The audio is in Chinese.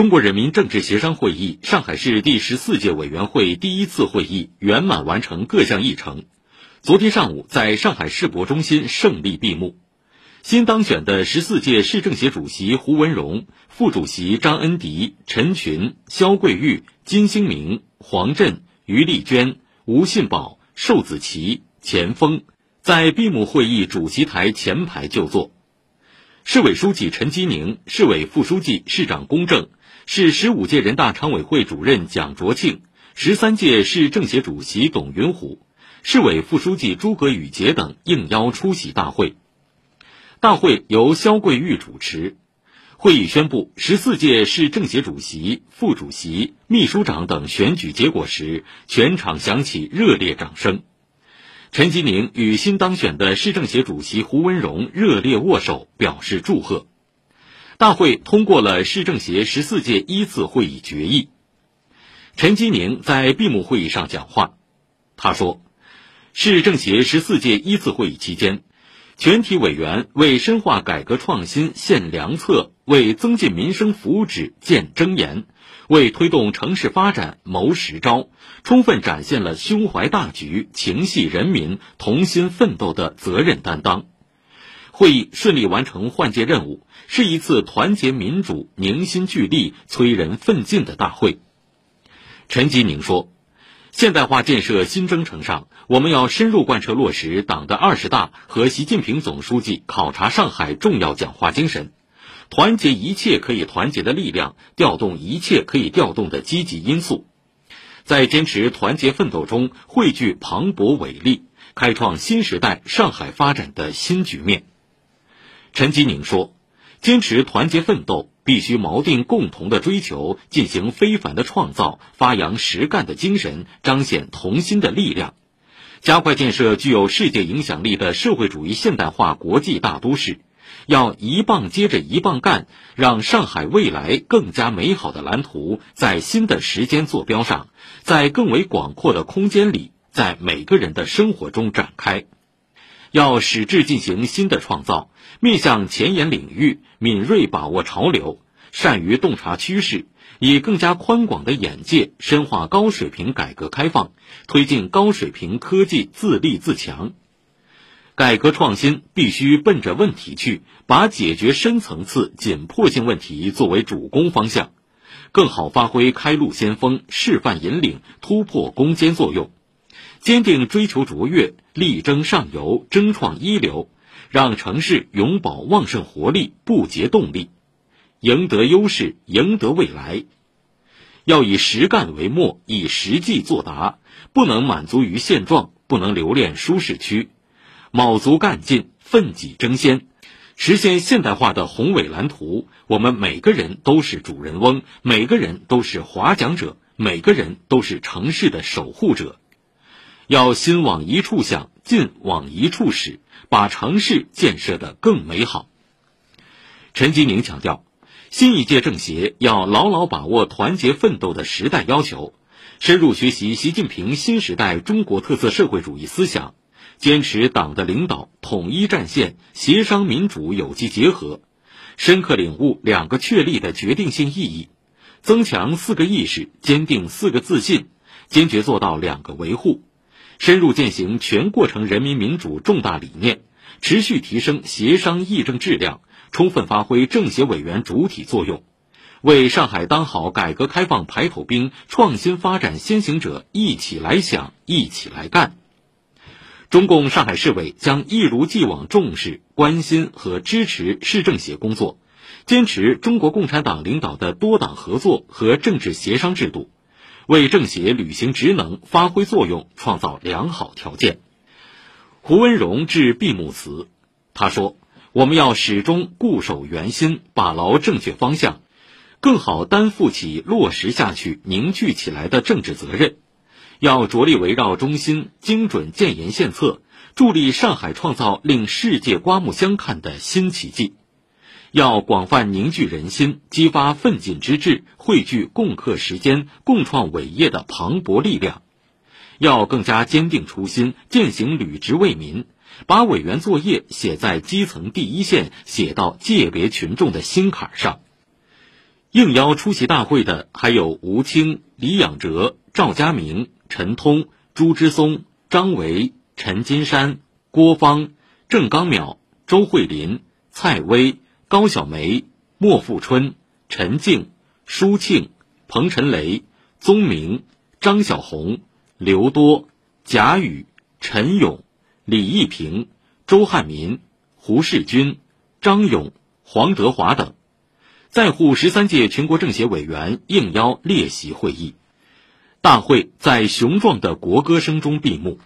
中国人民政治协商会议上海市第十四届委员会第一次会议圆满完成各项议程，昨天上午在上海世博中心胜利闭幕。新当选的十四届市政协主席胡文荣、副主席张恩迪、陈群、肖桂玉、金星明、黄振、于丽娟、吴信宝、寿子琪、钱锋在闭幕会议主席台前排就座。市委书记陈吉宁、市委副书记、市长龚正、市十五届人大常委会主任蒋卓庆、十三届市政协主席董云虎、市委副书记诸葛宇杰等应邀出席大会。大会由肖桂玉主持，会议宣布十四届市政协主席、副主席、秘书长等选举结果时，全场响起热烈掌声。陈吉宁与新当选的市政协主席胡文荣热烈握手，表示祝贺。大会通过了市政协十四届一次会议决议。陈吉宁在闭幕会议上讲话，他说：“市政协十四届一次会议期间。”全体委员为深化改革创新献良策，为增进民生福祉建箴言，为推动城市发展谋实招，充分展现了胸怀大局、情系人民、同心奋斗的责任担当。会议顺利完成换届任务，是一次团结民主、凝心聚力、催人奋进的大会。陈吉宁说。现代化建设新征程上，我们要深入贯彻落实党的二十大和习近平总书记考察上海重要讲话精神，团结一切可以团结的力量，调动一切可以调动的积极因素，在坚持团结奋斗中汇聚磅礴伟力，开创新时代上海发展的新局面。陈吉宁说：“坚持团结奋斗。”必须锚定共同的追求，进行非凡的创造，发扬实干的精神，彰显同心的力量，加快建设具有世界影响力的社会主义现代化国际大都市。要一棒接着一棒干，让上海未来更加美好的蓝图在新的时间坐标上，在更为广阔的空间里，在每个人的生活中展开。要矢志进行新的创造，面向前沿领域，敏锐把握潮流，善于洞察趋势，以更加宽广的眼界深化高水平改革开放，推进高水平科技自立自强。改革创新必须奔着问题去，把解决深层次紧迫性问题作为主攻方向，更好发挥开路先锋、示范引领、突破攻坚作用。坚定追求卓越，力争上游，争创一流，让城市永葆旺盛活力，不竭动力，赢得优势，赢得未来。要以实干为墨，以实际作答，不能满足于现状，不能留恋舒适区，卯足干劲，奋己争先，实现现代化的宏伟蓝图。我们每个人都是主人翁，每个人都是划桨者，每个人都是城市的守护者。要心往一处想，劲往一处使，把城市建设得更美好。陈吉宁强调，新一届政协要牢牢把握团结奋斗的时代要求，深入学习习近平新时代中国特色社会主义思想，坚持党的领导统一战线、协商民主有机结合，深刻领悟“两个确立”的决定性意义，增强“四个意识”，坚定“四个自信”，坚决做到“两个维护”。深入践行全过程人民民主重大理念，持续提升协商议政质量，充分发挥政协委员主体作用，为上海当好改革开放排头兵、创新发展先行者一起来想、一起来干。中共上海市委将一如既往重视、关心和支持市政协工作，坚持中国共产党领导的多党合作和政治协商制度。为政协履行职能、发挥作用创造良好条件。胡文荣致闭幕词，他说：“我们要始终固守原心，把牢正确方向，更好担负起落实下去、凝聚起来的政治责任。要着力围绕中心，精准建言献策，助力上海创造令世界刮目相看的新奇迹。”要广泛凝聚人心，激发奋进之志，汇聚共克时艰、共创伟业的磅礴力量；要更加坚定初心，践行履职为民，把委员作业写在基层第一线，写到界别群众的心坎上。应邀出席大会的还有吴清、李仰哲、赵家明、陈通、朱之松、张维、陈金山、郭芳、郑刚淼、周慧林、蔡薇、高晓梅、莫富春、陈静、舒庆、彭晨雷、宗明、张小红、刘多、贾宇、陈勇、李义平、周汉民、胡世军、张勇、黄德华等。在沪十三届全国政协委员应邀列席会议，大会在雄壮的国歌声中闭幕。